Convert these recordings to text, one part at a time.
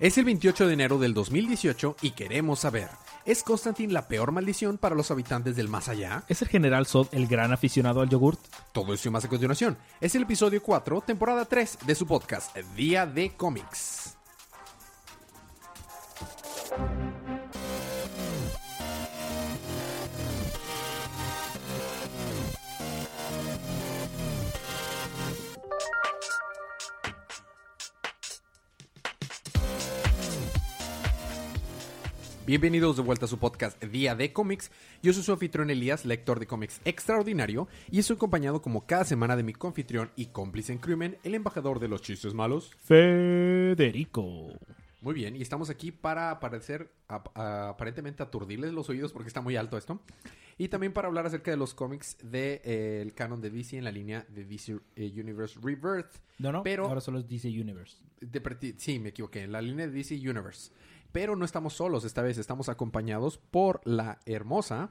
Es el 28 de enero del 2018 y queremos saber, ¿es Constantine la peor maldición para los habitantes del más allá? ¿Es el general Zod el gran aficionado al yogurt? Todo eso y más a continuación. Es el episodio 4, temporada 3 de su podcast, Día de Cómics. Bienvenidos de vuelta a su podcast Día de Cómics. Yo soy su anfitrión Elías, lector de cómics extraordinario, y estoy acompañado como cada semana de mi confitrión y cómplice en crimen, el embajador de los chistes malos, Federico. Muy bien, y estamos aquí para parecer ap- a- aparentemente aturdirles los oídos porque está muy alto esto. Y también para hablar acerca de los cómics del canon de DC en la línea de DC eh, Universe Rebirth. No, no, Pero- ahora solo es DC Universe. De sí, me equivoqué, en la línea de DC Universe. Pero no estamos solos esta vez, estamos acompañados por la hermosa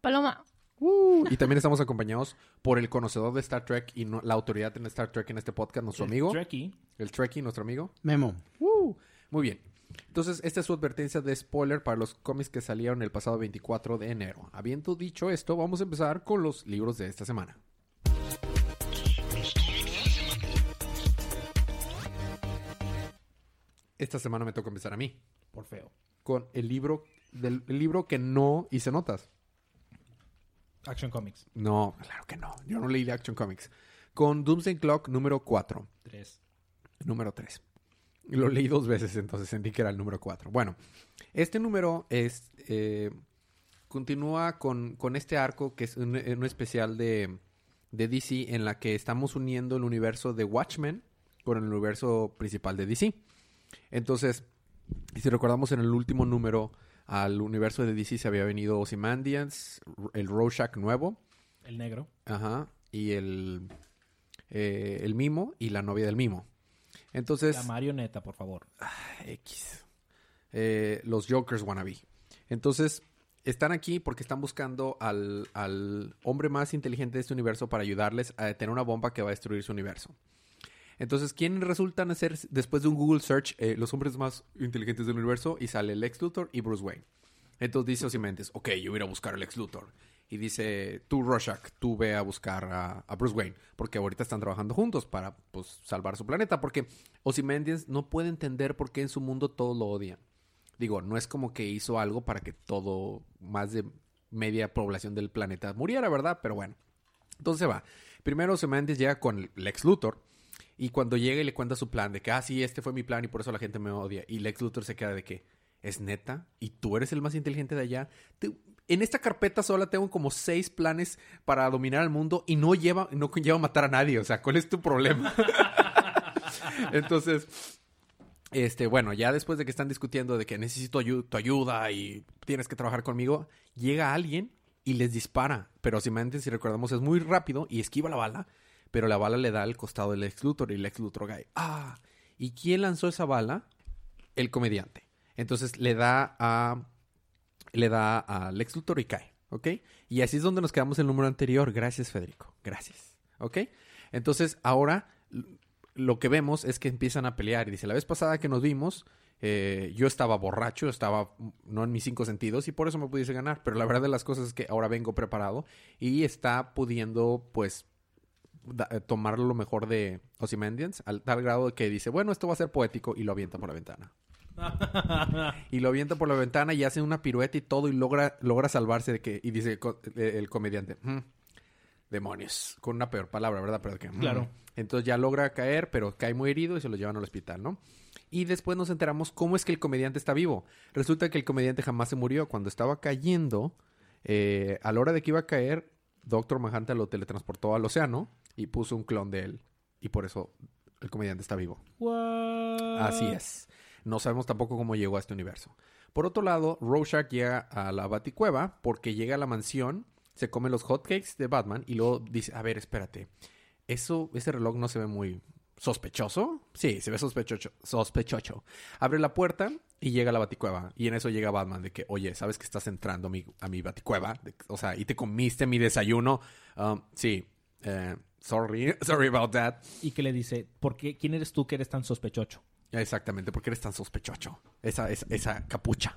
Paloma. Uh, y también estamos acompañados por el conocedor de Star Trek y no- la autoridad en Star Trek en este podcast, nuestro amigo, Trekkie. el Trekkie, nuestro amigo. Memo. Uh, muy bien. Entonces, esta es su advertencia de spoiler para los cómics que salieron el pasado 24 de enero. Habiendo dicho esto, vamos a empezar con los libros de esta semana. Esta semana me toca empezar a mí Por feo. con el libro del el libro que no hice notas. Action Comics. No, claro que no. Yo no leí de Action Comics. Con Doomsday Clock número 4. 3. Número 3. Lo leí dos veces, entonces sentí que era el número 4. Bueno, este número es. eh, continúa con, con este arco que es un, un especial de, de DC en la que estamos uniendo el universo de Watchmen con el universo principal de DC. Entonces, si recordamos en el último número, al universo de DC se había venido Ozymandias, el Rorschach nuevo, El negro. Ajá. Y el, eh, el mimo y la novia del mimo. Entonces, La marioneta, por favor. X. Eh, los Jokers wannabe. Entonces, están aquí porque están buscando al, al hombre más inteligente de este universo para ayudarles a detener una bomba que va a destruir su universo. Entonces, ¿quién resultan ser, después de un Google search, eh, los hombres más inteligentes del universo? Y sale Lex Luthor y Bruce Wayne. Entonces dice Ozymandias, ok, yo voy a buscar a Lex Luthor. Y dice, tú, Rorschach, tú ve a buscar a, Bruce Wayne. Porque ahorita están trabajando juntos para, pues, salvar su planeta. Porque Ozymandias no puede entender por qué en su mundo todos lo odian. Digo, no es como que hizo algo para que todo, más de media población del planeta muriera, ¿verdad? Pero bueno. Entonces se va. Primero Ozymandias llega con Lex Luthor. Y cuando llega y le cuenta su plan de que, ah, sí, este fue mi plan y por eso la gente me odia. Y Lex Luthor se queda de que, ¿es neta? ¿Y tú eres el más inteligente de allá? En esta carpeta sola tengo como seis planes para dominar el mundo y no lleva, no conlleva matar a nadie. O sea, ¿cuál es tu problema? Entonces, este, bueno, ya después de que están discutiendo de que necesito tu ayuda y tienes que trabajar conmigo, llega alguien y les dispara. Pero si si recordamos, es muy rápido y esquiva la bala, pero la bala le da al costado del ex Luthor y el ex Luthor cae. ¡Ah! ¿Y quién lanzó esa bala? El comediante. Entonces le da a. Le da a Lex Luthor y cae. ¿Ok? Y así es donde nos quedamos el número anterior. Gracias, Federico. Gracias. ¿Ok? Entonces, ahora lo que vemos es que empiezan a pelear. Y dice, la vez pasada que nos vimos, eh, yo estaba borracho, estaba no en mis cinco sentidos y por eso me pudiese ganar. Pero la verdad de las cosas es que ahora vengo preparado y está pudiendo, pues, da- eh, tomar lo mejor de Ozymandias al tal grado que dice, bueno, esto va a ser poético y lo avienta por la ventana. y lo avienta por la ventana y hace una pirueta y todo y logra, logra salvarse de que, y dice eh, el comediante, "Mm, demonios, con una peor palabra, ¿verdad? Pero que, "Mm". Claro. Entonces ya logra caer, pero cae muy herido y se lo llevan al hospital, ¿no? Y después nos enteramos cómo es que el comediante está vivo. Resulta que el comediante jamás se murió. Cuando estaba cayendo, eh, a la hora de que iba a caer, Doctor Manhattan lo teletransportó al océano y puso un clon de él. Y por eso el comediante está vivo. What? Así es. No sabemos tampoco cómo llegó a este universo. Por otro lado, Rorschach llega a la Baticueva porque llega a la mansión, se come los hotcakes de Batman y luego dice, a ver, espérate, eso, ese reloj no se ve muy sospechoso. Sí, se ve sospechoso. Sospechoso. Abre la puerta y llega a la Baticueva y en eso llega Batman de que, oye, ¿sabes que estás entrando a mi, a mi Baticueva? De- o sea, y te comiste mi desayuno. Um, sí, eh, sorry, sorry about that. Y que le dice, ¿por qué? ¿Quién eres tú que eres tan sospechoso? Exactamente, porque eres tan sospechoso. Esa, esa, esa capucha.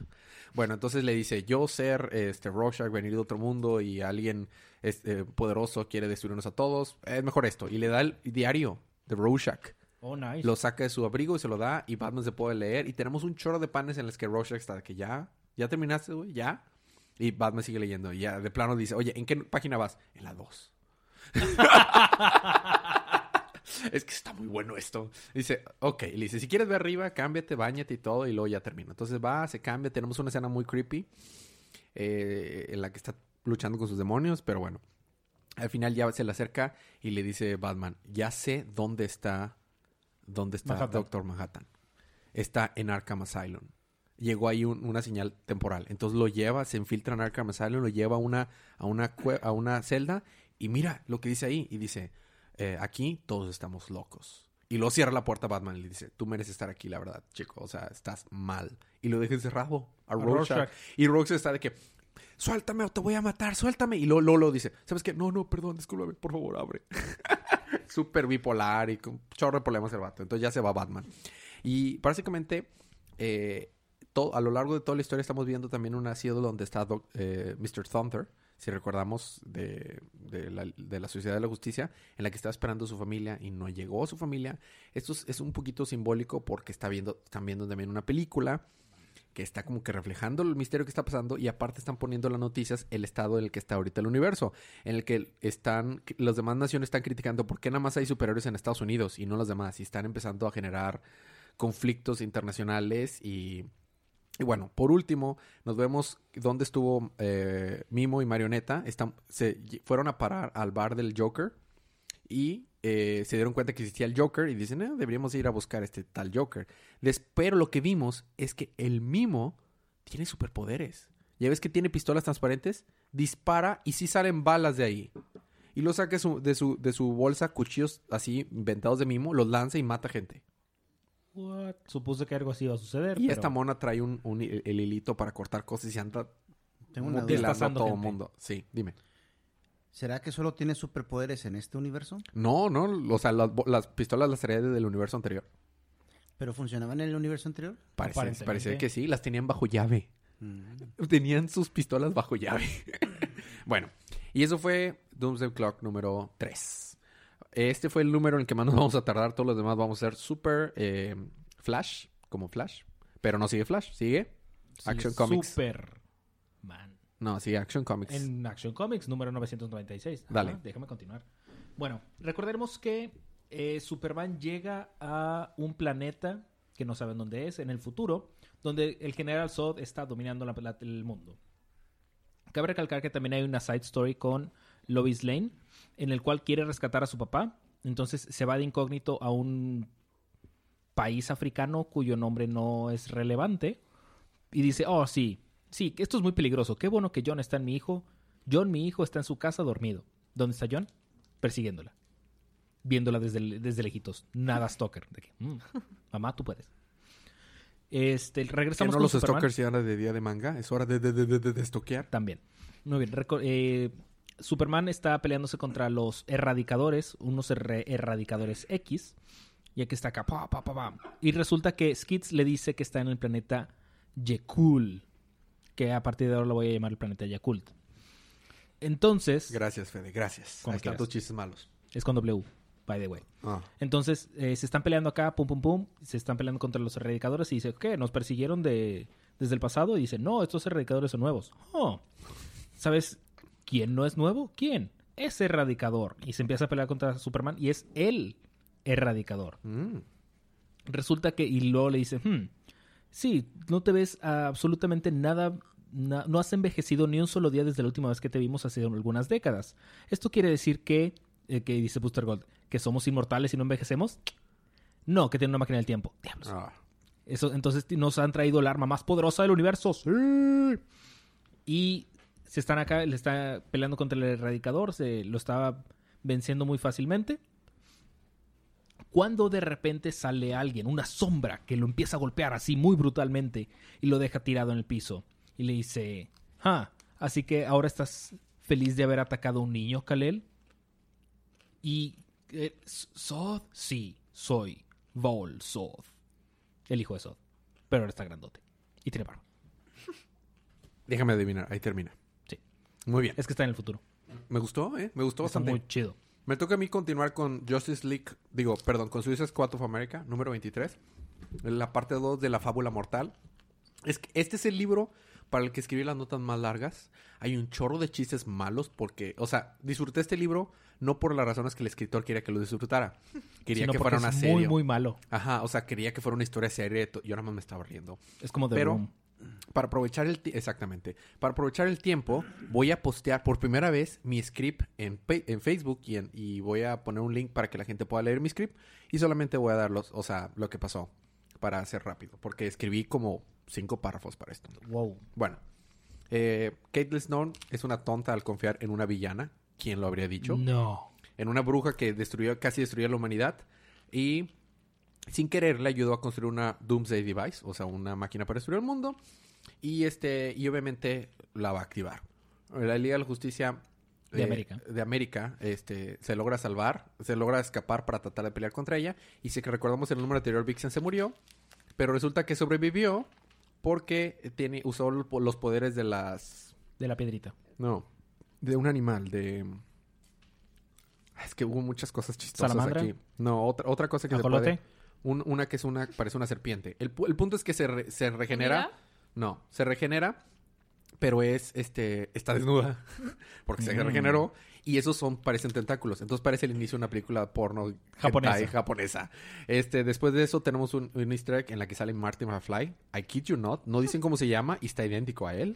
Bueno, entonces le dice, yo ser este Rorschach, venir de otro mundo y alguien este, poderoso quiere destruirnos a todos, es mejor esto. Y le da el diario de Rorschach. Oh, nice. Lo saca de su abrigo y se lo da y Batman se puede leer. Y tenemos un chorro de panes en los que Rorschach está de que ya, ya terminaste, güey, ya. Y Batman sigue leyendo. Y ya de plano dice, oye, ¿en qué página vas? En la 2. Es que está muy bueno esto. Dice, ok, le dice, si quieres ver arriba, cámbiate, bañate y todo, y luego ya termina. Entonces va, se cambia, tenemos una escena muy creepy eh, en la que está luchando con sus demonios, pero bueno. Al final ya se le acerca y le dice Batman, ya sé dónde está, dónde está Manhattan. Doctor Manhattan. Está en Arkham Asylum. Llegó ahí un- una señal temporal. Entonces lo lleva, se infiltra en Arkham Asylum, lo lleva a una, a una, cue- a una celda y mira lo que dice ahí. Y dice, eh, aquí todos estamos locos. Y luego cierra la puerta a Batman y le dice, tú mereces estar aquí, la verdad, chico. O sea, estás mal. Y lo deja encerrado a, Rorschach. Rorschach. Y Rorschach está de que, suéltame o te voy a matar, suéltame. Y luego Lolo dice, ¿sabes qué? No, no, perdón, discúlpame, por favor, abre. Súper bipolar y con chorro de problemas el vato. Entonces ya se va Batman. Y básicamente, eh, to- a lo largo de toda la historia estamos viendo también un asilo donde está Doc- eh, Mr. Thunder, si recordamos, de, de la, Sociedad de la Justicia, en la que estaba esperando su familia y no llegó su familia. Esto es, es un poquito simbólico porque está viendo, están viendo también una película que está como que reflejando el misterio que está pasando y aparte están poniendo en las noticias el estado en el que está ahorita el universo, en el que están, las demás naciones están criticando por qué nada más hay superiores en Estados Unidos y no los demás y están empezando a generar conflictos internacionales y, y bueno, por último, nos vemos dónde estuvo eh, Mimo y Marioneta, se fueron a parar al bar del Joker y eh, se dieron cuenta que existía el Joker y dicen, "Eh, deberíamos ir a buscar este tal Joker. Pero lo que vimos es que el Mimo tiene superpoderes. Ya ves que tiene pistolas transparentes, dispara y sí salen balas de ahí. Y lo saca de su, de su bolsa cuchillos así inventados de Mimo, los lanza y mata gente. What? Supuse que algo así iba a suceder. Y pero- esta mona trae un, un- el hilito para cortar cosas y se anda Tengo una duda. mutilando a todo el gente. mundo. Sí, dime. ¿Será que solo tiene superpoderes en este universo? No, no, o sea, las, pistolas las traía desde el universo anterior. ¿Pero funcionaban en el universo anterior? Parece, parece que sí, las tenían bajo llave. Mm. Tenían sus pistolas bajo llave. bueno, y eso fue Doomsday Clock número 3. Este fue el número en el que más nos vamos a tardar. Todos los demás vamos a ser super eh, Flash, como Flash. Pero no sigue Flash, sigue Sí, Action Comics. Superman. No, sigue Action Comics. En Action Comics, número 996. Dale. Ajá, déjame continuar. Bueno, recordemos que eh, Superman llega a un planeta que no saben dónde es, en el futuro, donde el general Zod está dominando la- la- el mundo. Cabe recalcar que también hay una side story con Lois Lane, en el cual quiere rescatar a su papá. Entonces se va de incógnito a un país africano cuyo nombre no es relevante. Y dice, oh, sí, sí, esto es muy peligroso. Qué bueno que John está en mi hijo. John, mi hijo, está en su casa dormido. ¿Dónde está John? Persiguiéndola. Viéndola desde, desde lejitos. Nada stalker. De que, "Mm, mamá, tú puedes. Este, ¿Que regresamos no con los Superman. stalkers ya era de día de manga? Es hora de, de, de, de, de- de estoquear. También. Muy bien. Reco- eh, Superman está peleándose contra los erradicadores, unos erradicadores X. Y aquí está acá. pa, pa, pa, pa. Y resulta que Skids le dice que está en el planeta Yekul. Que a partir de ahora lo voy a llamar el planeta Yakult. Entonces, Gracias, Fede, gracias. Ahí están tus chistes malos. es con W, by the way. Ah. Entonces, eh, se están peleando acá, pum, pum, pum. Se están peleando contra los erradicadores y dice, ¿qué? ¿Nos persiguieron de, desde el pasado? Y dice, no, estos erradicadores son nuevos. Oh. ¿Sabes quién no es nuevo? ¿Quién? Ese erradicador. Y se empieza a pelear contra Superman y es el erradicador. Mm. Resulta que, y luego le dice, hmm, sí, no te ves absolutamente nada, na- no has envejecido ni un solo día desde la última vez que te vimos hace algunas décadas. Esto quiere decir que, eh, que dice Booster Gold, que somos inmortales y no envejecemos. No, que tiene una máquina del tiempo. Diablos. Ah. Eso, entonces nos han traído el arma más poderosa del universo. Sí. Y se están acá, le está peleando contra el erradicador, se lo estaba venciendo muy fácilmente. Cuando de repente sale alguien, una sombra, que lo empieza a golpear así muy brutalmente y lo deja tirado en el piso. Y le dice, ah, así que ahora estás feliz de haber atacado a un niño, Kalel. Y, eh, ¿Sod? Sí, soy Vol Sod. el hijo de Zod. Pero ahora está grandote. Y tiene barba. Déjame adivinar, ahí termina. Muy bien. Es que está en el futuro. Me gustó, ¿eh? Me gustó Está bastante. muy chido. Me toca a mí continuar con Justice League, digo, perdón, con Suicide Squad of America, número 23. La parte 2 de la fábula mortal. Es que este es el libro para el que escribí las notas más largas. Hay un chorro de chistes malos porque, o sea, disfruté este libro no por las razones que el escritor quería que lo disfrutara. Quería Sino que fuera una serie. muy, muy malo. Ajá, o sea, quería que fuera una historia seria. Yo nada más me estaba riendo. Es como de Pero- Room. Para aprovechar el exactamente, para aprovechar el tiempo, voy a postear por primera vez mi script en, en Facebook y, en- y voy a poner un link para que la gente pueda leer mi script y solamente voy a dar los, o sea, lo que pasó para hacer rápido, porque escribí como cinco párrafos para esto. Wow. Bueno, eh, Caitlyn Snow es una tonta al confiar en una villana, ¿quién lo habría dicho? No. en una bruja que destruyó, casi destruyó la humanidad y sin querer le ayudó a construir una Doomsday Device, o sea, una máquina para destruir el mundo y este y obviamente la va a activar. La Liga de la Justicia De eh, América. de América este se logra salvar, se logra escapar para tratar de pelear contra ella y si recordamos en el número anterior Vixen se murió, pero resulta que sobrevivió porque tiene usó los poderes de las De la piedrita. no, de un animal, de... Es que hubo muchas cosas chistosas ¿Salamandra? aquí. No, otra, otra cosa que se puede... un- una que es una... Parece una serpiente. El, pu- el punto es que se, re- se regenera... ¿Mira? No, se regenera, pero es, este... Está desnuda. Porque se Mm. regeneró. Y esos son... Parecen tentáculos. Entonces parece el inicio de una película porno... Japonesa. hentai japonesa. Este... Después de eso tenemos un, un easter egg en la que sale Martin McFly. I kid you not. No dicen cómo se llama y está idéntico a él.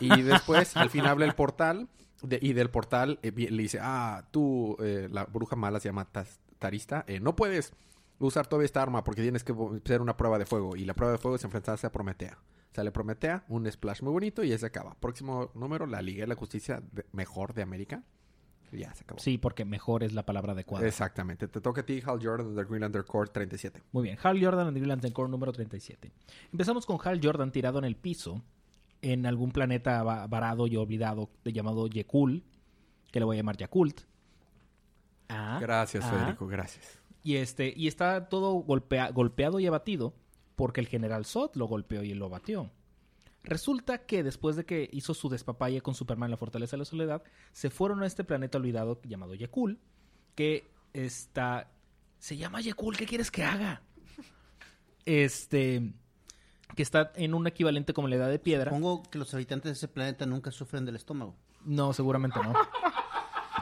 Y después, al final habla el portal. de- y del portal eh, le dice, ah, tú, eh, la bruja mala se llama Tas- Tarista, eh, no puedes usar todavía esta arma porque tienes que hacer una prueba de fuego. Y la prueba de fuego es enfrentarse a Prometea. Sale Prometea, un splash muy bonito y ya se acaba. Próximo número, la Liga de la Justicia de- mejor de América. Ya se acabó. Sí, porque mejor es la palabra adecuada. Exactamente. Te toca a ti, Hal Jordan, de Green Lantern Corps 37. Muy bien, Hal Jordan en Green Lantern Corps número 37. Empezamos con Hal Jordan tirado en el piso en algún planeta va- varado y olvidado llamado Yekul, que le voy a llamar Yakult. Ah, Gracias, ah. Federico, gracias. Y este y está todo golpea- golpeado y abatido porque el general Zod lo golpeó y lo abatió. Resulta que después de que hizo su despapalle con Superman en la Fortaleza de la Soledad, se fueron a este planeta olvidado llamado Yakul, que está... Se llama Yakul, ¿qué quieres que haga? Este... Que está en un equivalente como la Edad de Piedra. Supongo que los habitantes de ese planeta nunca sufren del estómago. No, seguramente no.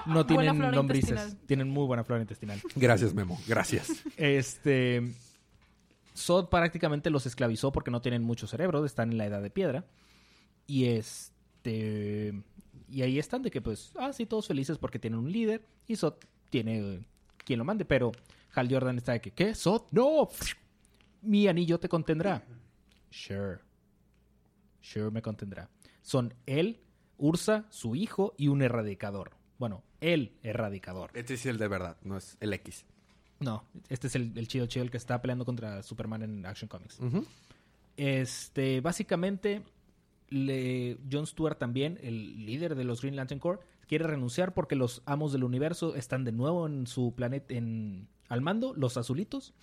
No tienen lombrices. Tienen muy buena flora intestinal. Gracias, Memo. Gracias. Este. Sod prácticamente los esclavizó porque no tienen mucho cerebro, están en la edad de piedra. Y este. Y ahí están de que, pues, ah, sí, todos felices porque tienen un líder. Y Sod tiene quien lo mande. Pero Hal Jordan está de que, ¿qué? Sod, no. Mi anillo te contendrá. Sure. Sure me contendrá. Son él, Ursa, su hijo y un erradicador. Bueno, el erradicador. Este es el de verdad, no es el X. No, este es el, el chido chido el que está peleando contra Superman en Action Comics. Este, básicamente, le, Jon Stewart también, el líder de los Green Lantern Corps, quiere renunciar porque los amos del universo están de nuevo en su planeta, en, al mando, los azulitos.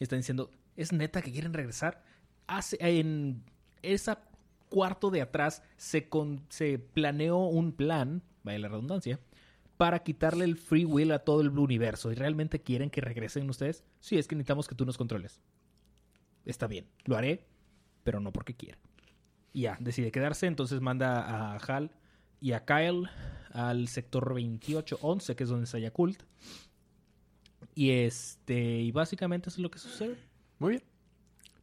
Están diciendo, ¿es neta que quieren regresar? Hace, en esa cuarto de atrás se, con- se planeó un plan, vaya la redundancia, para quitarle el free will a todo el universo. ¿Y realmente quieren que regresen ustedes? Sí, es que necesitamos que tú nos controles. Está bien, lo haré, pero no porque quiera. Y ya, decide quedarse, entonces manda a Hal y a Kyle al sector 2811, que es donde está Yakult. Y este, y básicamente eso es lo que sucede. Muy bien.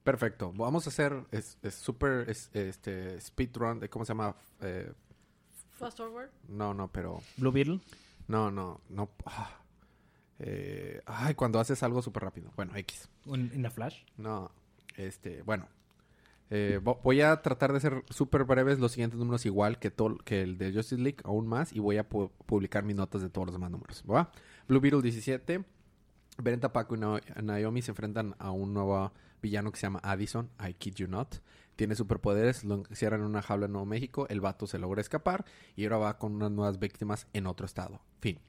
Perfecto. Vamos a hacer es, es super es- este speedrun de cómo se llama Eh, Fast forward. no no pero Blue Beetle. No no no ah. Eh, ay cuando haces algo súper rápido bueno X En, la Flash. no este bueno Eh, vo- voy a tratar de ser súper breves los siguientes números igual que que el de Justice League aún más y voy a pu- publicar mis notas de todos los demás números ¿va? Blue Beetle 17 Brenta, Paco y Na- Naomi se enfrentan a un nuevo villano que se llama Addison, I kid you not. Tiene superpoderes, lo encierran en una jaula en Nuevo México, el vato se logra escapar y ahora va con unas nuevas víctimas en otro estado. Fin.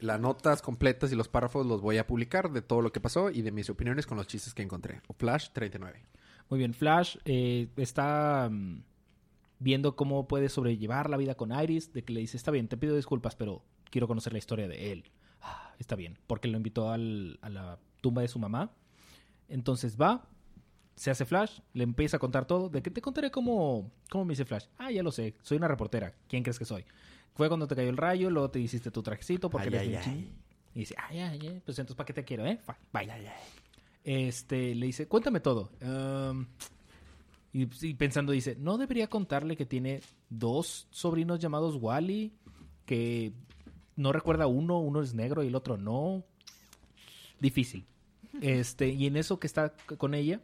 las notas completas y los párrafos los voy a publicar de todo lo que pasó y de mis opiniones con los chistes que encontré. Flash 39. Muy bien, Flash eh, está mm, viendo cómo puede sobrellevar la vida con Iris, de que le dice, está bien, te pido disculpas, pero quiero conocer la historia de él. "Ah, está bien, porque lo invitó al- a la tumba de su mamá. Entonces va, se hace Flash, le empieza a contar todo. De que te contaré cómo, cómo me hice Flash. Ah, ya lo sé, soy una reportera. ¿Quién crees que soy? Fue cuando te cayó el rayo, luego te hiciste tu trajecito porque Ay, eres ay, ay. Y dice, ay, ay, ay, pues entonces ¿para qué te quiero, eh? Bye. Este, le dice, cuéntame todo. Um, y, y pensando dice, ¿no debería contarle que tiene dos sobrinos llamados Wally? Que no recuerda uno, uno es negro y el otro no. Difícil. Este, y en eso que está con ella,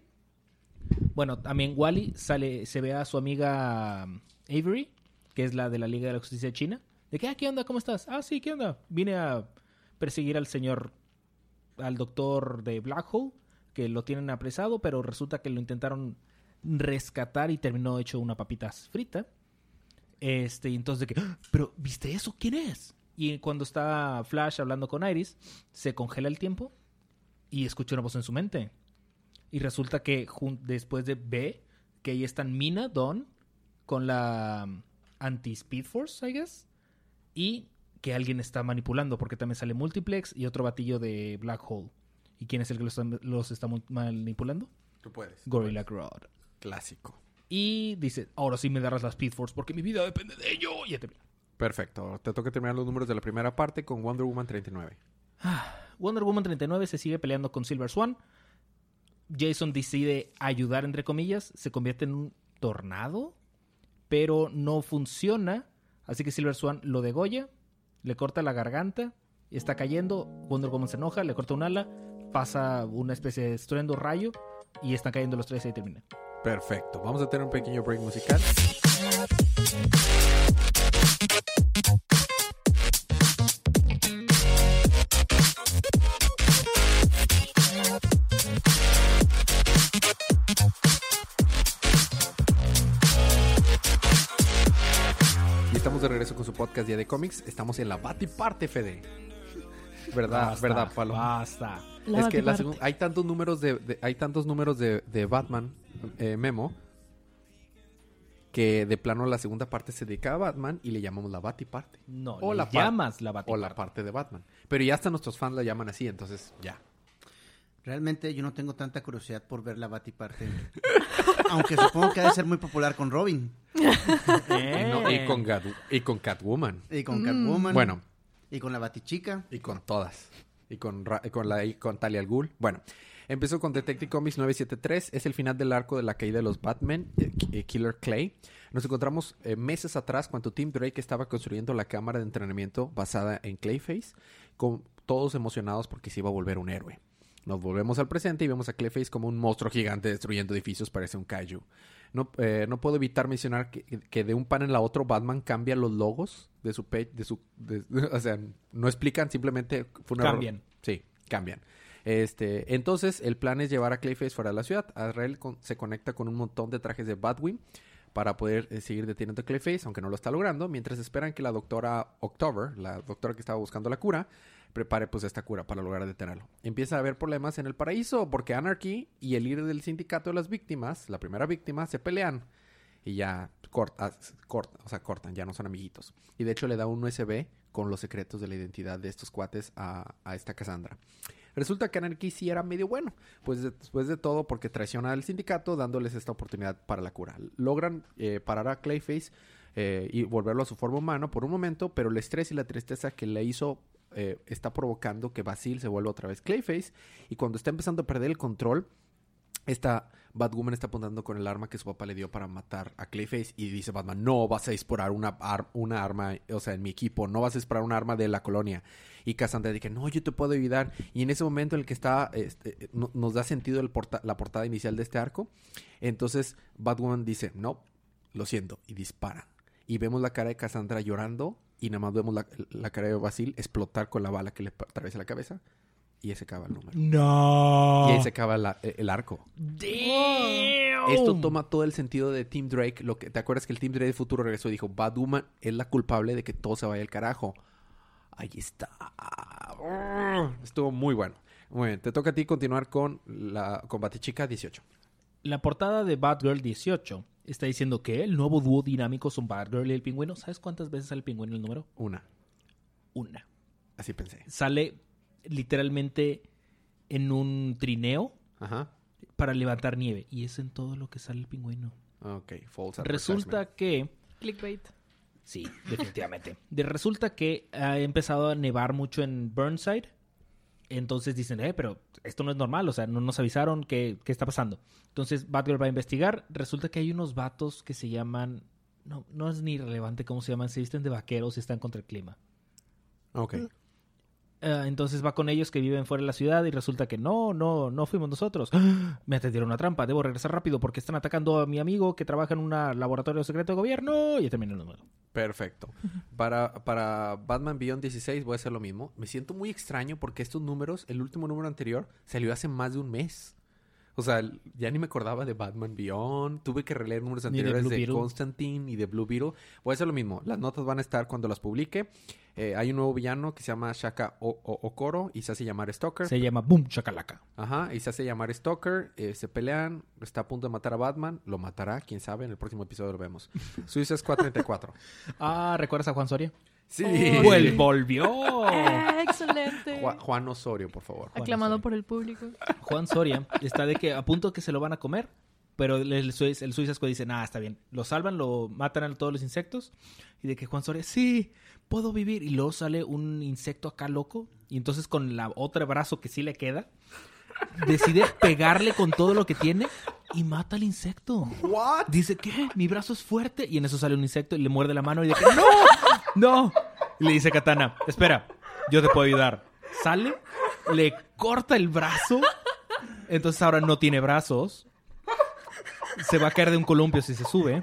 bueno, también Wally sale, se ve a su amiga um, Avery, que es la de la Liga de la Justicia China. De que, ah, ¿qué onda? ¿Cómo estás? Ah, sí, ¿qué onda? Vine a perseguir al señor, al doctor de Black Hole, que lo tienen apresado, pero resulta que lo intentaron rescatar y terminó hecho una papitas frita. Este, y entonces de que, "Ah, pero ¿viste eso? ¿Quién es? Y cuando está Flash hablando con Iris, se congela el tiempo y escucha una voz en su mente. Y resulta que después de B, que ahí están Mina, Don, con la um, anti-Speed Force, I guess, y que alguien está manipulando, porque también sale Multiplex y otro batillo de Black Hole. ¿Y quién es el que los está, los está mu- manipulando? Tú puedes. Gorilla Grodd. Clásico. Y dice, ahora sí me darás la Speed Force porque mi vida depende de ello. Y ya termina. Perfecto. Te toca terminar los números de la primera parte con Wonder Woman 39. Wonder Woman 39 se sigue peleando con Silver Swan. Jason decide ayudar, entre comillas. Se convierte en un tornado, pero no funciona. Así que Silver Swan lo degolla, le corta la garganta, está cayendo. Wonder Woman se enoja, le corta un ala, pasa una especie de estruendo rayo y están cayendo los tres y ahí termina. Perfecto. Vamos a tener un pequeño break musical. Podcast Día de Cómics. Estamos en la Batiparte, Fede. ¿Verdad? Basta, ¿Verdad, Palo? Basta. La es que la hay tantos números de, de- hay tantos números de, de Batman eh, Memo que de plano la segunda parte se dedica a Batman y le llamamos la Batiparte No, O le la llamas la o Batiparte. la parte de Batman. Pero ya hasta nuestros fans la llaman así, entonces ya. Realmente yo no tengo tanta curiosidad por ver la Batiparte. Aunque supongo que ha de ser muy popular con Robin Y, no- y Eh. con Gadu- y con Catwoman. y con Catwoman. Bueno, Y con la Batichica. y con todas. Y con, Ra- y con la y con Talia al Ghul. Bueno, empezó con Detective Comics 973. Es el final del arco de la caída de los Batman, eh, eh, Killer Clay. Nos encontramos eh, meses atrás cuando Tim Drake estaba construyendo la cámara de entrenamiento basada en Clayface, con todos emocionados porque se iba a volver un héroe. Nos volvemos al presente y vemos a Clayface como un monstruo gigante destruyendo edificios, parece un kaiju. No, eh, no puedo evitar mencionar que, que de un panel a otro Batman cambia los logos de su page, de su, de- o sea, no explican, simplemente fue un error. Cambian. Sí, cambian. Este, entonces el plan es llevar a Clayface fuera de la ciudad. Azrael con- se conecta con un montón de trajes de Batwing para poder eh, seguir deteniendo a Clayface, aunque no lo está logrando, mientras esperan que la doctora October, la doctora que estaba buscando la cura, prepare pues esta cura para lograr detenerlo. Empieza a haber problemas en el paraíso porque Anarchy y el líder del sindicato de las víctimas, la primera víctima, se pelean y ya corta, corta, o sea, cortan, ya no son amiguitos. Y de hecho le da un USB con los secretos de la identidad de estos cuates a, esta Cassandra. Resulta que Anarchy sí era medio bueno, pues de- después de todo porque traiciona al sindicato dándoles esta oportunidad para la cura. Logran eh, parar a Clayface eh, y volverlo a su forma humana por un momento, pero el estrés y la tristeza que le hizo eh, está provocando que Basil se vuelva otra vez Clayface y cuando está empezando a perder el control, esta Batwoman está apuntando con el arma que su papá le dio para matar a Clayface y dice Batman, no vas a disparar una, ar- una arma, o sea, en mi equipo, no vas a disparar un arma de la colonia. Y Cassandra dice, no, yo te puedo ayudar. Y en ese momento en el que está, este, no- nos da sentido la portada inicial de este arco, entonces Batwoman dice, no, lo siento, y dispara. Y vemos la cara de Cassandra llorando y nada más vemos la, la cara de Basil explotar con la bala que le atraviesa la cabeza. Y ahí se acaba el número. No. Y ahí se acaba la- el arco. Damn. Esto toma todo el sentido de Tim Drake. Lo que, ¿Te acuerdas que el Tim Drake de futuro regresó y dijo, Batwoman es la culpable de que todo se vaya al carajo? Ahí está. Estuvo muy bueno. Muy bien, te toca a ti continuar con la combate chica 18. La portada de Batgirl 18 está diciendo que el nuevo dúo dinámico son Batgirl y el pingüino. ¿Sabes cuántas veces sale el pingüino en el número? Una. Una. Así pensé. Sale literalmente en un trineo Ajá. para levantar nieve. Y es en todo lo que sale el pingüino. Ok, false Resulta que... Clickbait. Sí, definitivamente. De- resulta que ha empezado a nevar mucho en Burnside. Entonces dicen, eh, pero esto no es normal, o sea, no nos avisaron qué, qué está pasando. Entonces Batgirl va a investigar. Resulta que hay unos vatos que se llaman. No, no es ni relevante cómo se llaman, se visten de vaqueros y están contra el clima. Ok. Ah, entonces va con ellos que viven fuera de la ciudad y resulta que no, no, no fuimos nosotros. Me atendieron una trampa, debo regresar rápido porque están atacando a mi amigo que trabaja en un laboratorio secreto de gobierno y termina el número. Perfecto. Para, para Batman Beyond 16 voy a hacer lo mismo. Me siento muy extraño porque estos números, el último número anterior, salió hace más de un mes. O sea, ya ni me acordaba de Batman Beyond. Tuve que releer números de anteriores de. Constantine y de Blue Beetle. Voy a hacer lo mismo. Las notas van a estar cuando las publique. Eh, hay un nuevo villano que se llama Shaka o O- Okoro y se hace llamar Stalker. Se llama Boom Chacalaca. Ajá, y se hace llamar Stalker, eh, se pelean, está a punto de matar a Batman, lo matará, quién sabe, en el próximo episodio lo vemos. Suiza es 434. Ah, ¿recuerdas a Juan Soria? Sí. Oh, Vuel- volvió. ¡Eh, excelente! Ju- Juan Osorio, por favor. Aclamado Juan por el público. Juan Soria está de que a punto que se lo van a comer, pero el, el, Suiz- el Suiza Squad dice, nah, está bien. Lo salvan, lo matan a todos los insectos. Y de que Juan Soria, sí, puedo vivir. Y luego sale un insecto acá loco. Y entonces con la otro brazo que sí le queda, decide pegarle con todo lo que tiene y mata al insecto. ¿What? Dice, ¿qué? Mi brazo es fuerte. Y en eso sale un insecto y le muerde la mano y dice, ¡No! ¡No! Y le dice Katana, espera, yo te puedo ayudar. Sale, le corta el brazo. Entonces ahora no tiene brazos. Se va a caer de un columpio si se sube.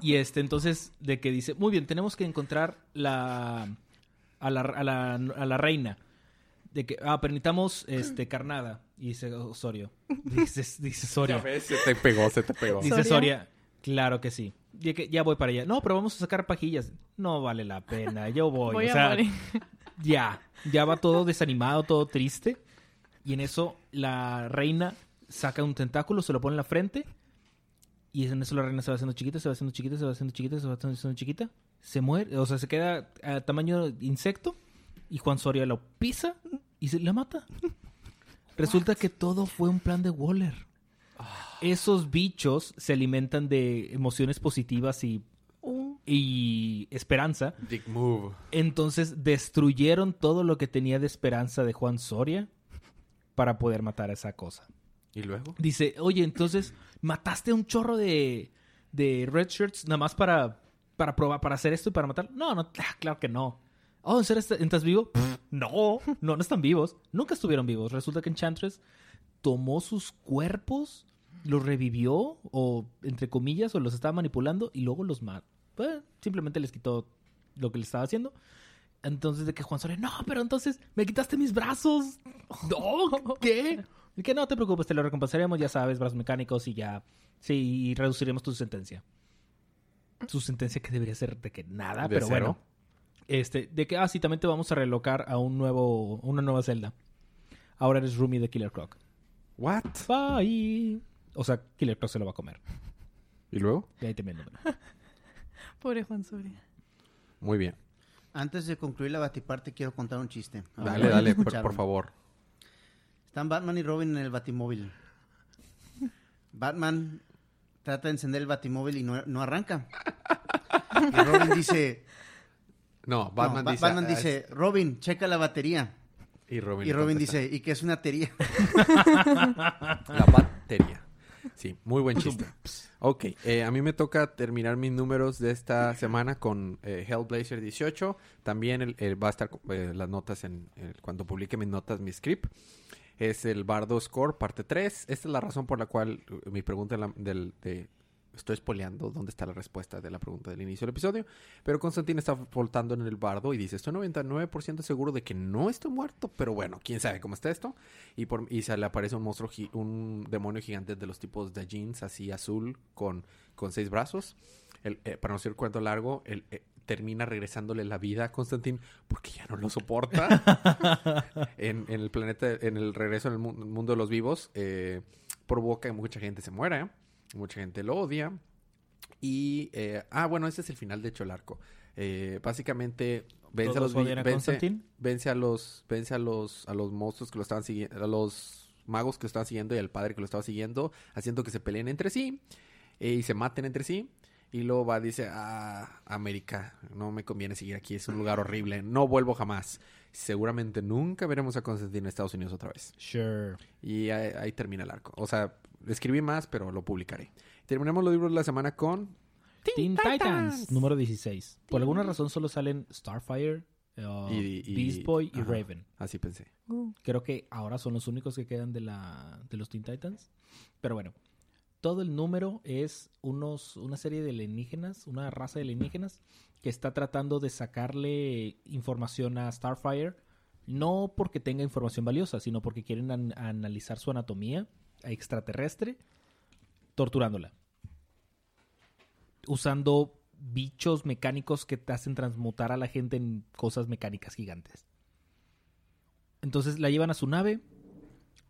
Y este, entonces, de que dice, muy bien, tenemos que encontrar la a la, a la, a la reina. De que, ah, permitamos este, carnada. Y dice Osorio. Dice, dice Ya Soria. ves, se te pegó, se te pegó. Dice ¿Soria? Soria, claro que sí. Que ya voy para allá. No, pero vamos a sacar pajillas. No vale la pena, yo voy. voy o a sea, morir. ya, ya va todo desanimado, todo triste. Y en eso la reina saca un tentáculo, se lo pone en la frente. Y en eso la reina se va haciendo chiquita, se va haciendo chiquita, se va haciendo chiquita, se va haciendo chiquita. Se muere, o sea, se queda a tamaño insecto. Y Juan Soria lo pisa y se la mata. Resulta que todo fue un plan de Waller. Esos bichos se alimentan de emociones positivas y, Uh, y esperanza. Dick move. Entonces destruyeron todo lo que tenía de esperanza de Juan Soria para poder matar a esa cosa. ¿Y luego? Dice, oye, entonces mataste a un chorro de, de red shirts nada más para, para probar, para hacer esto y para matar. No, no, ah, claro que no. Oh, ¿en serio est- estás vivo? no, no, no están vivos. Nunca estuvieron vivos. Resulta que Enchantress tomó sus cuerpos, los revivió, o entre comillas, o los estaba manipulando y luego los mató. simplemente les quitó lo que le estaba haciendo. Entonces, de que Juan Soria, no, pero entonces me quitaste mis brazos. No, ¿qué? Y que no te preocupes, te lo recompensaremos, ya sabes, brazos mecánicos y ya. Sí, y reduciremos tu sentencia. Su sentencia que debería ser de que nada, ¿De pero cero? bueno. Este, de que, ah, sí, también te vamos a relocar a un nuevo, una nueva celda. Ahora eres roomie de Killer Croc. ¿What? Bye. O sea, Killer Croc se lo va a comer. ¿Y luego? Y ahí te el número. pobre Juan Soria. Muy bien. Antes de concluir la batiparte, quiero contar un chiste. A ver, Dale, dale, por, por favor. Están Batman y Robin en el batimóvil. Batman trata de encender el batimóvil y no, no arranca. Y Robin dice... No, no, Batman Ba- dice... Batman ah, dice, Robin, checa la batería. Y Robin, Y dice, ¿y qué es una tería? La batería. Sí, muy buen chiste. Ok, eh, a mí me toca terminar mis números de esta semana con eh, Hellblazer 18. También el, el- va a estar eh, las notas en el- cuando publique mis notas, mi script. Es el Bardo Score, parte 3. Esta es la razón por la cual mi pregunta la- del, de... Estoy spoileando dónde está la respuesta de la pregunta del inicio del episodio. Pero Constantine está voltando en el bardo y dice, estoy 99% seguro de que no estoy muerto. Pero bueno, quién sabe cómo está esto. Y, por, y se le aparece un monstruo, un demonio gigante de los tipos de jeans, así azul, con, con seis brazos. El, eh, para no ser cuento largo, el, eh, termina regresándole la vida a Constantine porque ya no lo soporta. en, en el planeta, en el regreso en el mu- mundo de los vivos, eh, provoca que mucha gente se muera, mucha gente lo odia. Y, eh, ah, bueno, ese es el final, de hecho, el arco. Eh, básicamente, vence a ¿Todos los a vence- vence a los vence a los a los monstruos que lo estaban siguiendo a los magos que lo estaban siguiendo y al padre que lo estaba siguiendo haciendo que se peleen entre sí eh, y se maten entre sí y luego va dice ah América no me conviene seguir aquí es un lugar horrible no vuelvo jamás seguramente nunca veremos a Constantine en Estados Unidos otra vez Sure. y ahí, ahí termina el arco o sea escribí más pero lo publicaré terminamos los libros de la semana con Teen Titans, número 16. Por alguna razón solo salen Starfire, uh, Y- y- Beast Boy y ajá. Raven. así pensé Uh, Creo que ahora son los únicos que quedan de, la, de los Teen Titans. Pero bueno, todo el número es unos, una serie de alienígenas, una raza de alienígenas que está tratando de sacarle información a Starfire. No porque tenga información valiosa, sino porque quieren an- analizar su anatomía extraterrestre, torturándola. Usando bichos mecánicos que te hacen transmutar a la gente en cosas mecánicas gigantes. Entonces la llevan a su nave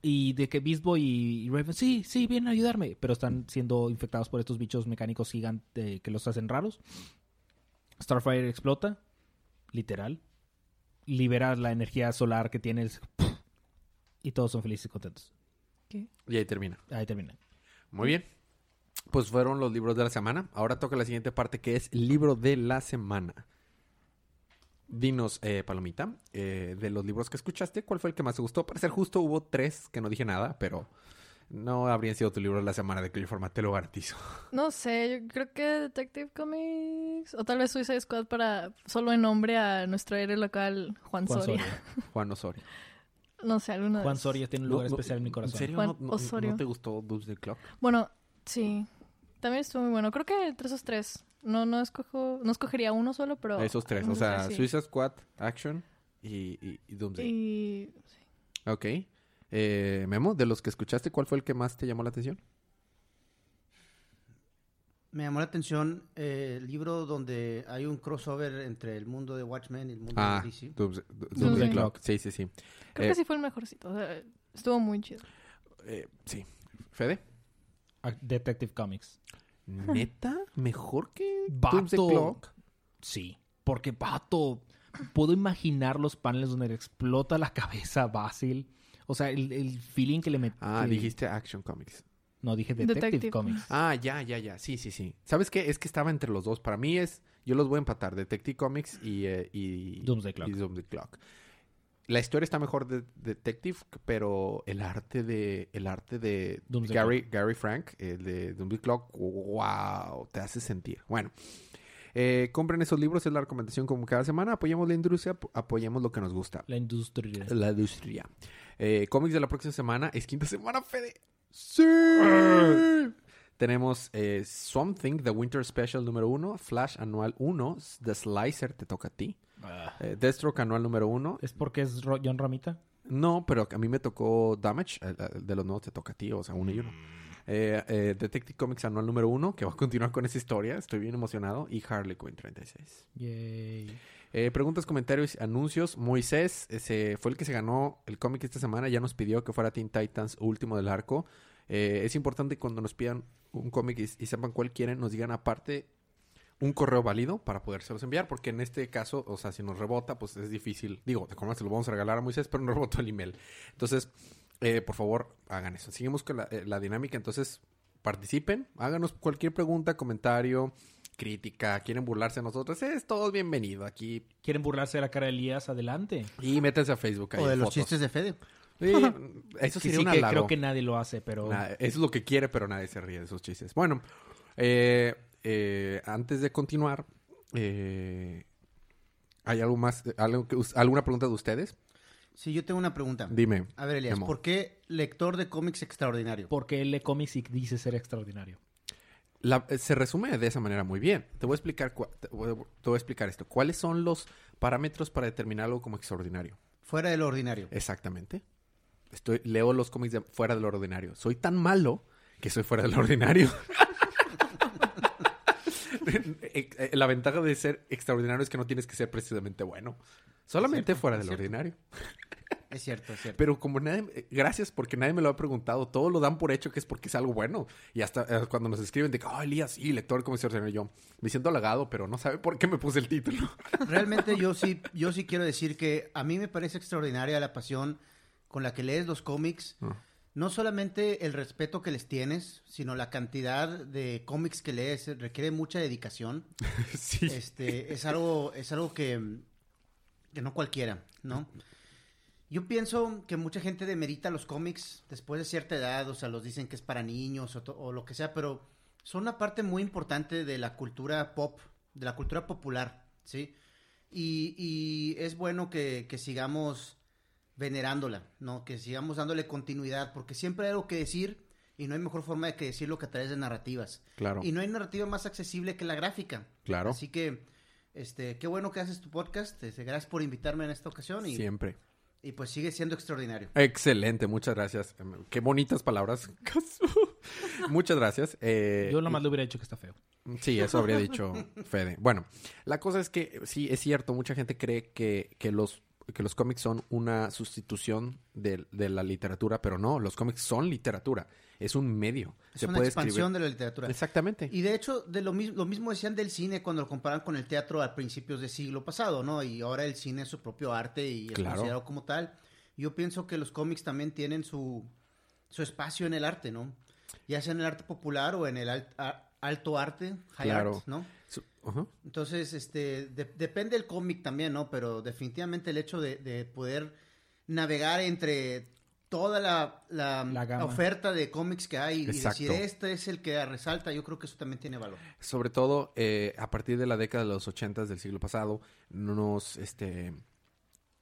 y de que Beast Boy y Raven, sí, sí, vienen a ayudarme, pero están siendo infectados por estos bichos mecánicos gigantes que los hacen raros. Starfire explota, literal, libera la energía solar que tiene el- y todos son felices y contentos. ¿qué? y ahí termina Ahí termina. Muy bien. Pues fueron los libros de la semana. Ahora toca la siguiente parte que es libro de la semana. Dinos, eh, Palomita, eh, de los libros que escuchaste, ¿cuál fue el que más te gustó? Para ser justo, hubo tres que no dije nada, pero no habrían sido tu libro de la semana de cualquier forma, te lo garantizo. No sé, yo creo que Detective Comics. O tal vez Suicide Squad para solo en nombre a nuestro héroe local, Juan, Juan Soria. Soria. Juan Osorio. No sé, alguno de Juan. Soria tiene un lugar especial en mi corazón. ¿En serio? Juan ¿No, no- Osorio. no te gustó Doomsday Clock? Bueno, sí. También estuvo muy bueno. Creo que entre esos tres. No, no escojo, no escogería uno solo, pero. Esos tres, o sea, sí. Suicide Squad, Action y, y, y Doomsday. Y Ok. Eh, Memo, de los que escuchaste, ¿cuál fue el que más te llamó la atención? Me llamó la atención eh, el libro donde hay un crossover entre el mundo de Watchmen y el mundo Ah, de DC. Doomsday, Doomsday Clock. Sí, sí, sí. creo Eh, que sí fue el mejorcito. O sea, estuvo muy chido. Eh, sí. ¿Fede? Ah, Detective Comics. ¿Neta? ¿Mejor que. Doomsday Clock? Sí, porque vato, puedo imaginar los paneles donde le explota la cabeza a Basil. O sea, el, el feeling que le metí. Ah, dijiste Action Comics. No, dije Detective, Detective. Comics. Ah, ya, ya, ya. Sí, sí, sí. ¿Sabes qué? Es que estaba entre los dos. Para mí es... Yo los voy a empatar. Detective Comics y... eh, y Doomsday Clock. y Doomsday Clock. La historia está mejor de Detective, pero el arte de... El arte de Doomsday Gary, Gary Frank, el de Doomsday Clock, wow, te hace sentir. Bueno, eh, compren esos libros, es la recomendación como cada semana. Apoyemos la industria, ap- apoyemos lo que nos gusta. La industria. La industria. Eh, cómics de la próxima semana es quinta semana, Fede. ¡Sí! Tenemos eh, Swamp Thing, The Winter Special número uno, Flash anual 1, The Slicer, te toca a ti. Ah. Eh, Deathstroke anual número uno. ¿Es porque es Ro- John Ramita? No, pero a mí me tocó Damage, el- el de los nuevos te toca a ti, o sea, uno y uno. Eh, eh, Detective Comics anual número uno, que va a continuar con esa historia, estoy bien emocionado. Y Harley Quinn 36. Yay. Eh, preguntas, comentarios, anuncios. Moisés ese fue el que se ganó el cómic esta semana. Ya nos pidió que fuera Teen Titans último del arco. Eh, es importante cuando nos pidan un cómic y, y sepan cuál quieren, nos digan aparte un correo válido para podérselos enviar. Porque en este caso, o sea, si nos rebota, pues es difícil. Digo, de cómo se lo vamos a regalar a Moisés, pero no rebotó el email. Entonces, eh, por favor, hagan eso. Seguimos con la, eh, la dinámica. Entonces, participen. Háganos cualquier pregunta, comentario, crítica. Quieren burlarse de nosotros. Es todo bienvenido aquí. ¿Quieren burlarse de la cara de Elías? Adelante. Y métanse a Facebook. ahí O de los fotos. chistes de Fede. Sí, eso Sí, sería sí, un que creo que nadie lo hace, pero... Nada, es lo que quiere, pero nadie se ríe de esos chistes. Bueno, eh, eh, antes de continuar, eh, ¿hay algo más, algo que, alguna pregunta de ustedes? Sí, yo tengo una pregunta. Dime. A ver, Elias. ¿por qué lector de cómics extraordinario? Porque él lee cómics y dice ser extraordinario. La- eh, se resume de esa manera muy bien. Te voy a explicar, te voy a- te voy a explicar esto. ¿Cuáles son los parámetros para determinar algo como extraordinario? Fuera de lo ordinario. Exactamente. Estoy, leo los cómics de fuera de lo ordinario. Soy tan malo que soy fuera de lo ordinario. Eh, eh, La ventaja de ser extraordinario es que no tienes que ser precisamente bueno. Solamente Cierto, fuera del ordinario. Es cierto, es cierto. Pero como nadie... Gracias porque nadie me lo ha preguntado. Todo lo dan por hecho que es porque es algo bueno. Y hasta eh, cuando nos escriben de que, oh, Elías, sí, lector como extraordinario. Yo me siento halagado, pero no sabe por qué me puse el título. Realmente yo sí, yo sí quiero decir que a mí me parece extraordinaria la pasión con la que lees los cómics. Ah. No solamente el respeto que les tienes, sino la cantidad de cómics que lees requiere mucha dedicación. sí. Este, es algo, es algo que, que no cualquiera, ¿no? Yo pienso que mucha gente demerita los cómics después de cierta edad, o sea, los dicen que es para niños o, o lo que sea, pero son una parte muy importante de la cultura pop, de la cultura popular, ¿sí? Y, y es bueno que, que sigamos venerándola, ¿no? Que sigamos dándole continuidad, porque siempre hay algo que decir y no hay mejor forma de que decirlo que a través de narrativas. Claro, Y no hay narrativa más accesible que la gráfica. claro. Así que, este, qué bueno que haces tu podcast. Este, gracias por invitarme en esta ocasión y, Siempre. y pues sigue siendo extraordinario. Excelente, muchas gracias. Qué bonitas palabras. muchas gracias. Eh, Yo nomás le hubiera dicho que está feo. Sí, eso habría dicho Fede. Bueno, la cosa es que sí, es cierto, mucha gente cree que, que los que los cómics son una sustitución de, de la literatura, pero no, los cómics son literatura, es un medio. Es una expansión de la literatura. Exactamente. Y de hecho, de lo, mis- lo mismo decían del cine cuando lo comparan con el teatro a principios del siglo pasado, ¿no? Y ahora el cine es su propio arte y es Claro. considerado como tal. Yo pienso que los cómics también tienen su, su espacio en el arte, ¿no? Ya sea en el arte popular o en el alto arte, high Claro. art, ¿no? Entonces, este, de- depende del cómic también, ¿no? Pero definitivamente el hecho de, de poder navegar entre toda la, la, oferta de cómics que hay y decir este es el que resalta, yo creo que eso también tiene valor. Sobre todo eh, a partir de la década de los ochentas del siglo pasado, nos, este,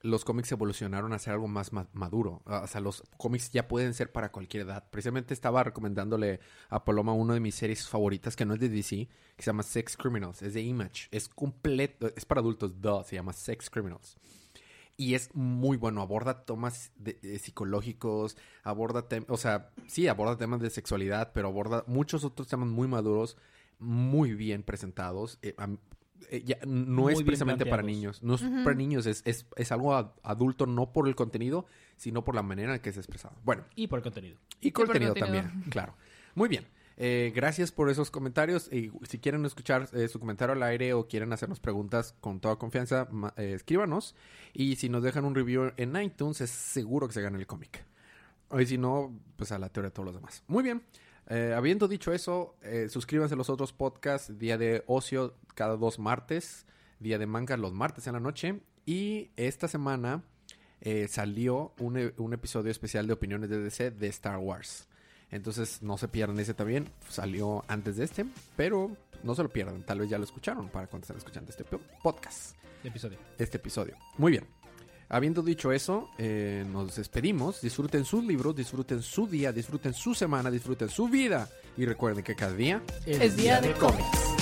los cómics evolucionaron a ser algo más ma- maduro. Ah, O sea, los cómics ya pueden ser para cualquier edad. Precisamente estaba recomendándole a Paloma una de mis series favoritas que no es de DC, que se llama Sex Criminals. Es de Image. Es completo, es para adultos, duh, se llama Sex Criminals. Y es muy bueno, aborda temas de psicológicos, aborda temas, o sea, sí, aborda temas de sexualidad, pero aborda muchos otros temas muy maduros, muy bien presentados. Eh, eh, ya, no Muy es precisamente para niños, no es para niños, es, es, es algo ad- adulto no por el contenido, sino por la manera en que es expresado. Bueno, Y por el contenido. y por contenido contenido. también, claro. Muy bien. Eh, gracias por esos comentarios. Y si quieren escuchar eh, su comentario al aire o quieren hacernos preguntas con toda confianza, eh, escríbanos. Y si nos dejan un review en iTunes, es seguro que se gana el cómic. Y si no, pues a la teoría de todos los demás. Muy bien. Eh, habiendo dicho eso, eh, suscríbanse a los otros podcasts. Día de ocio cada dos martes. Día de manga los martes en la noche. Y esta semana eh, salió un, e- un episodio especial de opiniones de DC de Star Wars. Entonces no se pierdan ese también. Salió antes de este, pero no se lo pierdan. Tal vez ya lo escucharon para cuando estén escuchando este po- podcast, episodio. este episodio. Muy bien. Habiendo dicho eso, eh, nos despedimos. Disfruten sus libros, disfruten su día, disfruten su semana, disfruten su vida. Y recuerden que cada día Es día de cómics.